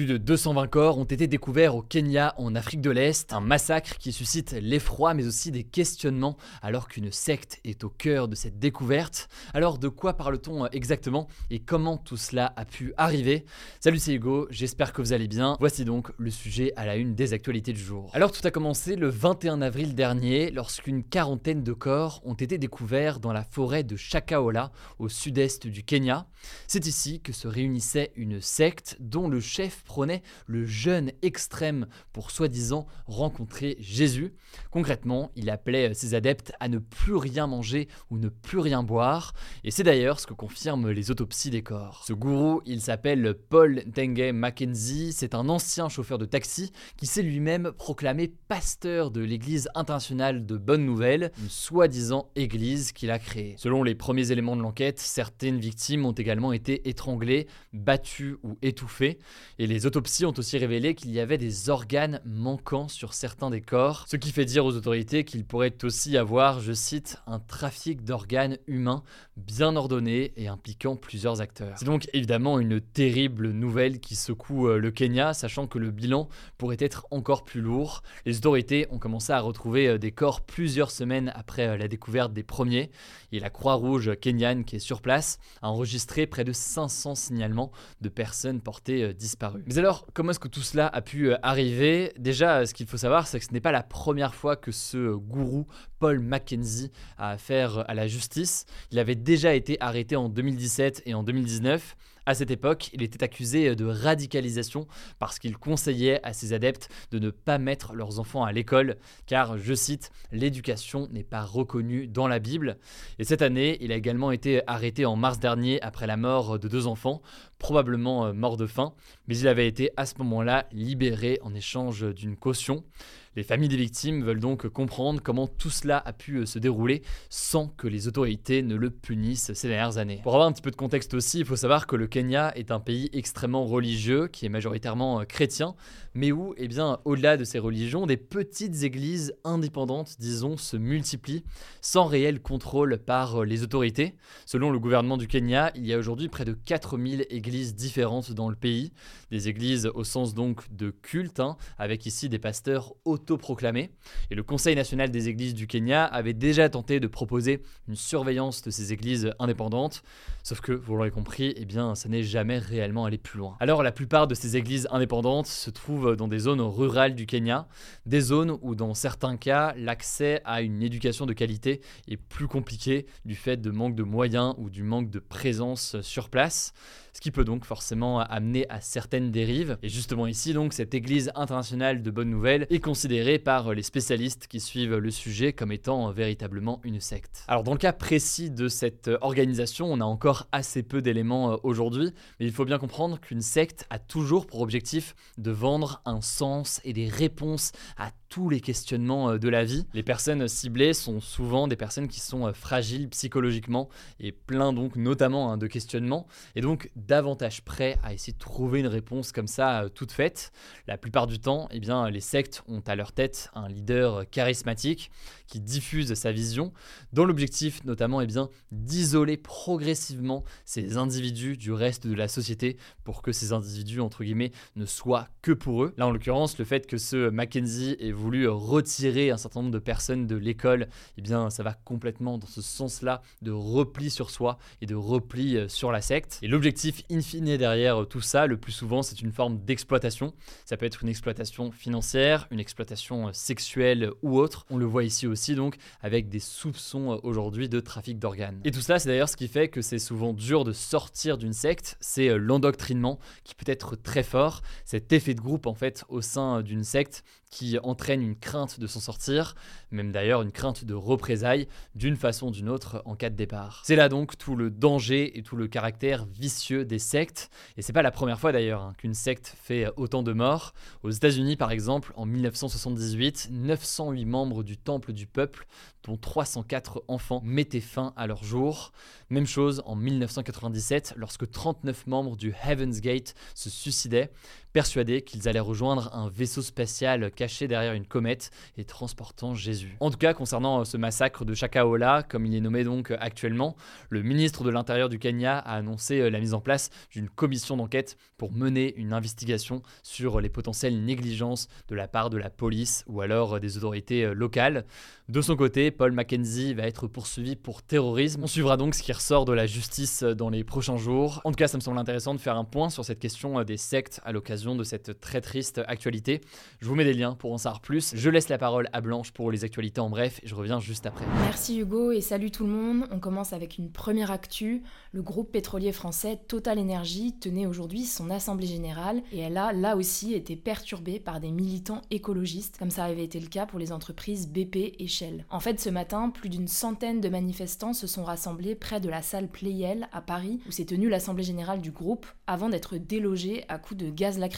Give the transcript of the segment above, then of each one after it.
Plus de 220 corps ont été découverts au Kenya, en Afrique de l'Est, un massacre qui suscite l'effroi mais aussi des questionnements alors qu'une secte est au cœur de cette découverte. Alors de quoi parle-t-on exactement? Et comment tout cela a pu arriver? Salut c'est Hugo, j'espère que vous allez bien. Voici donc le sujet à la une des actualités du jour. Alors tout a commencé le 21 avril dernier lorsqu'une quarantaine de corps ont été découverts dans la forêt de Shakahola au sud-est du Kenya. C'est ici que se réunissait une secte dont le chef le jeûne extrême pour soi-disant rencontrer Jésus. Concrètement, il appelait ses adeptes à ne plus rien manger ou ne plus rien boire, et c'est d'ailleurs ce que confirment les autopsies des corps. Ce gourou, il s'appelle Paul Tengue Mackenzie, c'est un ancien chauffeur de taxi qui s'est lui-même proclamé pasteur de l'église internationale de Bonne Nouvelle, une soi-disant église qu'il a créée. Selon les premiers éléments de l'enquête, certaines victimes ont également été étranglées, battues ou étouffées, les autopsies ont aussi révélé qu'il y avait des organes manquants sur certains des corps, ce qui fait dire aux autorités qu'il pourrait aussi avoir, je cite, un trafic d'organes humains bien ordonné et impliquant plusieurs acteurs. C'est donc évidemment une terrible nouvelle qui secoue euh, le Kenya, sachant que le bilan pourrait être encore plus lourd. Les autorités ont commencé à retrouver euh, des corps plusieurs semaines après euh, la découverte des premiers, et la Croix-Rouge kenyane qui est sur place a enregistré près de 500 signalements de personnes portées disparues. Mais alors, comment est-ce que tout cela a pu euh, arriver? Déjà, ce qu'il faut savoir, c'est que ce n'est pas la première fois que ce euh, gourou, Paul Mackenzie, a affaire à la justice. Il avait déjà été arrêté en 2017 et en 2019. À cette époque, il était accusé de radicalisation parce qu'il conseillait à ses adeptes de ne pas mettre leurs enfants à l'école, car, je cite, l'éducation n'est pas reconnue dans la Bible. Et cette année, il a également été arrêté en mars dernier après la mort de deux enfants, probablement euh, morts de faim, mais il avait été à ce moment-là libéré en échange d'une caution. Les familles des victimes veulent donc comprendre comment tout cela a pu euh, se dérouler sans que les autorités ne le punissent ces dernières années. Pour avoir un petit peu de contexte aussi, il faut savoir que le Kenya est un pays extrêmement religieux, qui est majoritairement euh, chrétien, mais où, eh au-delà de ces religions, des petites églises indépendantes, disons, se multiplient sans réel contrôle par euh, les autorités. Selon le gouvernement du Kenya, il y a aujourd'hui près de 4000 églises différentes dans le pays, des églises au sens donc de culte, hein, avec ici des pasteurs autoproclamé. Et le Conseil national des églises du Kenya avait déjà tenté de proposer une surveillance de ces églises indépendantes, sauf que, vous l'aurez compris, eh bien, ça n'est jamais réellement allé plus loin. Alors, la plupart de ces églises indépendantes se trouvent dans des zones rurales du Kenya, des zones où, dans certains cas, l'accès à une éducation de qualité est plus compliqué du fait de manque de moyens ou du manque de présence sur place ce qui peut donc forcément amener à certaines dérives. Et justement ici, donc, cette Église internationale de bonnes nouvelles est considérée par les spécialistes qui suivent le sujet comme étant véritablement une secte. Alors dans le cas précis de cette organisation, on a encore assez peu d'éléments euh, aujourd'hui, mais il faut bien comprendre qu'une secte a toujours pour objectif de vendre un sens et des réponses à tous les questionnements euh, de la vie. Les personnes ciblées sont souvent des personnes qui sont euh, fragiles psychologiquement et plein donc notamment hein, de questionnements et donc davantage prêts à essayer de trouver une réponse comme ça euh, toute faite. La plupart du temps, eh bien, les sectes ont à leur tête un leader charismatique qui diffuse sa vision dans l'objectif notamment eh bien, d'isoler progressivement ces individus du reste de la société pour que ces individus entre guillemets ne soient que pour eux. Là en l'occurrence, le fait que ce Mackenzie ait voulu retirer un certain nombre de personnes de l'école, eh bien ça va complètement dans ce sens-là de repli sur soi et de repli euh, sur la secte. Et l'objectif in fine derrière tout ça, le plus souvent, c'est une forme d'exploitation. Ça peut être une exploitation financière, une exploitation euh, sexuelle ou autre. On le voit ici aussi donc avec des soupçons euh, aujourd'hui de trafic d'organes. Et tout ça, c'est d'ailleurs ce qui fait que c'est souvent dur de sortir d'une secte, c'est l'endoctrinement qui peut être très fort, cet effet de groupe en fait au sein d'une secte qui entraîne une crainte de s'en sortir, même d'ailleurs une crainte de représailles d'une façon ou d'une autre en cas de départ. C'est là donc tout le danger et tout le caractère vicieux des sectes, et c'est pas la première fois d'ailleurs hein, qu'une secte fait autant de morts. Aux États-Unis par exemple, en 1978, 908 membres du Temple du Peuple, dont 304 enfants, mettaient fin à leur jour. Même chose en 1997, lorsque 39 membres du Heaven's Gate se suicidaient persuadés qu'ils allaient rejoindre un vaisseau spatial caché derrière une comète et transportant Jésus. En tout cas, concernant euh, ce massacre de Chakaola, comme il est nommé donc actuellement, le ministre de l'Intérieur du Kenya a annoncé euh, la mise en place d'une commission d'enquête pour mener une investigation sur les potentielles négligences de la part de la police ou alors euh, des autorités locales. De son côté, Paul Mackenzie va être poursuivi pour terrorisme. On suivra donc ce qui ressort de la justice dans les prochains jours. En tout cas, ça me semble intéressant de faire un point sur cette question des sectes à l'occasion de cette très triste actualité. Je vous mets des liens pour en savoir plus. Je laisse la parole à Blanche pour les actualités en bref et je reviens juste après. Merci Hugo et salut tout le monde. On commence avec une première actu. Le groupe pétrolier français Total Energy tenait aujourd'hui son assemblée générale et elle a là aussi été perturbée par des militants écologistes, comme ça avait été le cas pour les entreprises BP et Shell. En fait, ce matin, plus d'une centaine de manifestants se sont rassemblés près de la salle Playel à Paris où s'est tenue l'assemblée générale du groupe avant d'être délogés à coups de gaz lacrymogène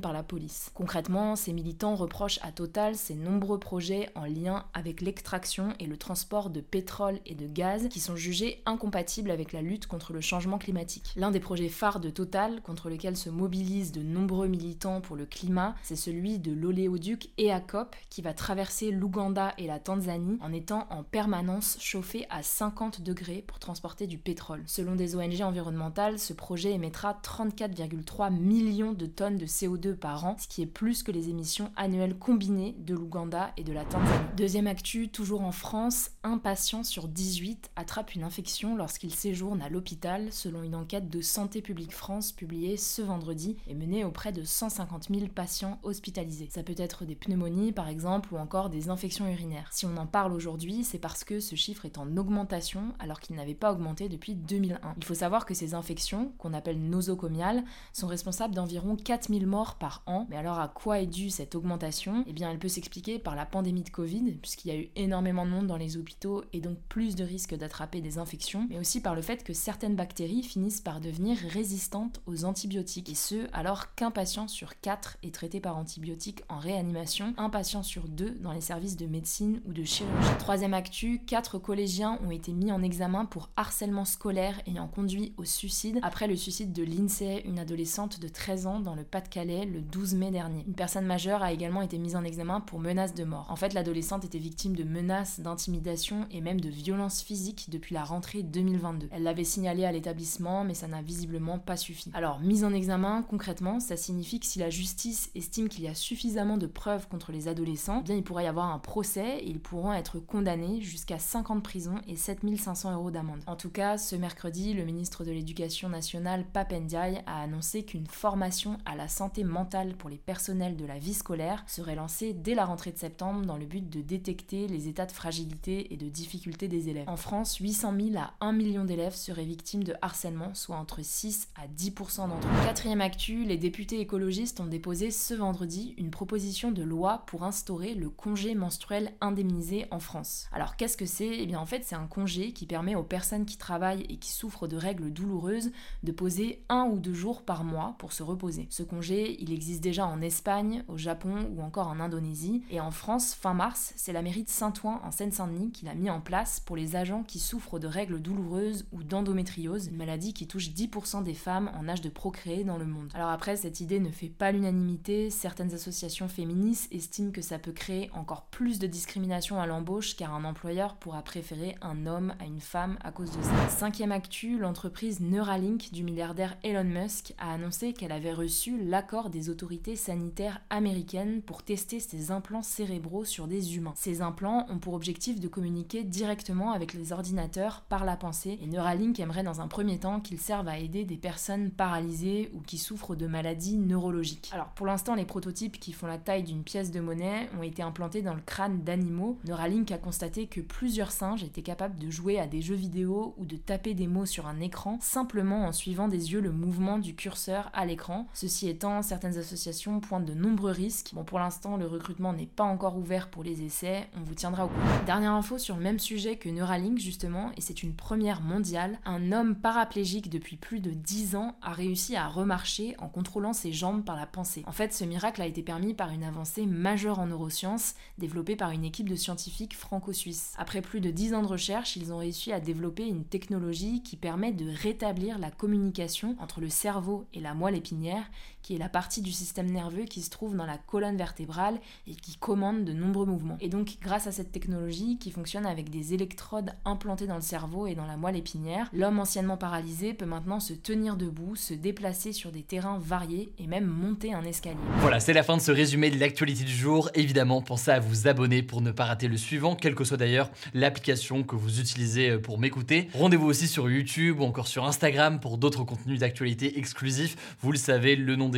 par la police. Concrètement, ces militants reprochent à Total ses nombreux projets en lien avec l'extraction et le transport de pétrole et de gaz qui sont jugés incompatibles avec la lutte contre le changement climatique. L'un des projets phares de Total, contre lequel se mobilisent de nombreux militants pour le climat, c'est celui de l'oléoduc EACOP qui va traverser l'Ouganda et la Tanzanie en étant en permanence chauffé à 50 degrés pour transporter du pétrole. Selon des ONG environnementales, ce projet émettra 34,3 millions de tonnes de CO2 par an, ce qui est plus que les émissions annuelles combinées de l'Ouganda et de la Tanzanie. Deuxième actu, toujours en France, un patient sur 18 attrape une infection lorsqu'il séjourne à l'hôpital, selon une enquête de Santé publique France publiée ce vendredi et menée auprès de 150 000 patients hospitalisés. Ça peut être des pneumonies par exemple ou encore des infections urinaires. Si on en parle aujourd'hui, c'est parce que ce chiffre est en augmentation alors qu'il n'avait pas augmenté depuis 2001. Il faut savoir que ces infections, qu'on appelle nosocomiales, sont responsables d'environ 4000 morts par an. Mais alors à quoi est due cette augmentation? Eh bien elle peut s'expliquer par la pandémie de Covid, puisqu'il y a eu énormément de monde dans les hôpitaux et donc plus de risques d'attraper des infections, mais aussi par le fait que certaines bactéries finissent par devenir résistantes aux antibiotiques, et ce alors qu'un patient sur quatre est traité par antibiotiques en réanimation, un patient sur deux dans les services de médecine ou de chirurgie. Troisième actu, quatre collégiens ont été mis en examen pour harcèlement scolaire ayant conduit au suicide après le suicide de Lindsay, une adolescente de 13 ans dans le pas calais le 12 mai dernier. Une personne majeure a également été mise en examen pour menace de mort. En fait, l'adolescente était victime de menaces, d'intimidation et même de violences physiques depuis la rentrée 2022. Elle l'avait signalé à l'établissement, mais ça n'a visiblement pas suffi. Alors, mise en examen, concrètement, ça signifie que si la justice estime qu'il y a suffisamment de preuves contre les adolescents, eh bien il pourrait y avoir un procès et ils pourront être condamnés jusqu'à 5 ans de prison et 7500 euros d'amende. En tout cas, ce mercredi, le ministre de l'Éducation nationale, Papendiaï, a annoncé qu'une formation à la santé mentale pour les personnels de la vie scolaire serait lancée dès la rentrée de septembre dans le but de détecter les états de fragilité et de difficulté des élèves. En France, 800 000 à 1 million d'élèves seraient victimes de harcèlement, soit entre 6 à 10% d'entre eux. Quatrième actu, les députés écologistes ont déposé ce vendredi une proposition de loi pour instaurer le congé menstruel indemnisé en France. Alors qu'est-ce que c'est? Eh bien en fait c'est un congé qui permet aux personnes qui travaillent et qui souffrent de règles douloureuses de poser un ou deux jours par mois pour se reposer. Congé il existe déjà en Espagne, au Japon ou encore en Indonésie. Et en France, fin mars, c'est la mairie de Saint-Ouen en Seine-Saint-Denis qui l'a mis en place pour les agents qui souffrent de règles douloureuses ou d'endométriose, une maladie qui touche 10% des femmes en âge de procréer dans le monde. Alors après, cette idée ne fait pas l'unanimité. Certaines associations féministes estiment que ça peut créer encore plus de discrimination à l'embauche car un employeur pourra préférer un homme à une femme à cause de ça. Cinquième actu, l'entreprise Neuralink du milliardaire Elon Musk a annoncé qu'elle avait reçu la l'accord des autorités sanitaires américaines pour tester ces implants cérébraux sur des humains. Ces implants ont pour objectif de communiquer directement avec les ordinateurs par la pensée et Neuralink aimerait dans un premier temps qu'ils servent à aider des personnes paralysées ou qui souffrent de maladies neurologiques. Alors pour l'instant les prototypes qui font la taille d'une pièce de monnaie ont été implantés dans le crâne d'animaux. Neuralink a constaté que plusieurs singes étaient capables de jouer à des jeux vidéo ou de taper des mots sur un écran simplement en suivant des yeux le mouvement du curseur à l'écran. Ceci étant certaines associations pointent de nombreux risques. Bon, pour l'instant, le recrutement n'est pas encore ouvert pour les essais, on vous tiendra au courant. Dernière info sur le même sujet que Neuralink justement, et c'est une première mondiale, un homme paraplégique depuis plus de 10 ans a réussi à remarcher en contrôlant ses jambes par la pensée. En fait, ce miracle a été permis par une avancée majeure en neurosciences développée par une équipe de scientifiques franco-suisses. Après plus de 10 ans de recherche, ils ont réussi à développer une technologie qui permet de rétablir la communication entre le cerveau et la moelle épinière, qui est la partie du système nerveux qui se trouve dans la colonne vertébrale et qui commande de nombreux mouvements. Et donc, grâce à cette technologie qui fonctionne avec des électrodes implantées dans le cerveau et dans la moelle épinière, l'homme anciennement paralysé peut maintenant se tenir debout, se déplacer sur des terrains variés et même monter un escalier. Voilà, c'est la fin de ce résumé de l'actualité du jour. Évidemment, pensez à vous abonner pour ne pas rater le suivant, quelle que soit d'ailleurs l'application que vous utilisez euh, pour m'écouter. Rendez-vous aussi sur YouTube ou encore sur Instagram pour d'autres contenus d'actualité exclusifs. Vous le savez, le nom des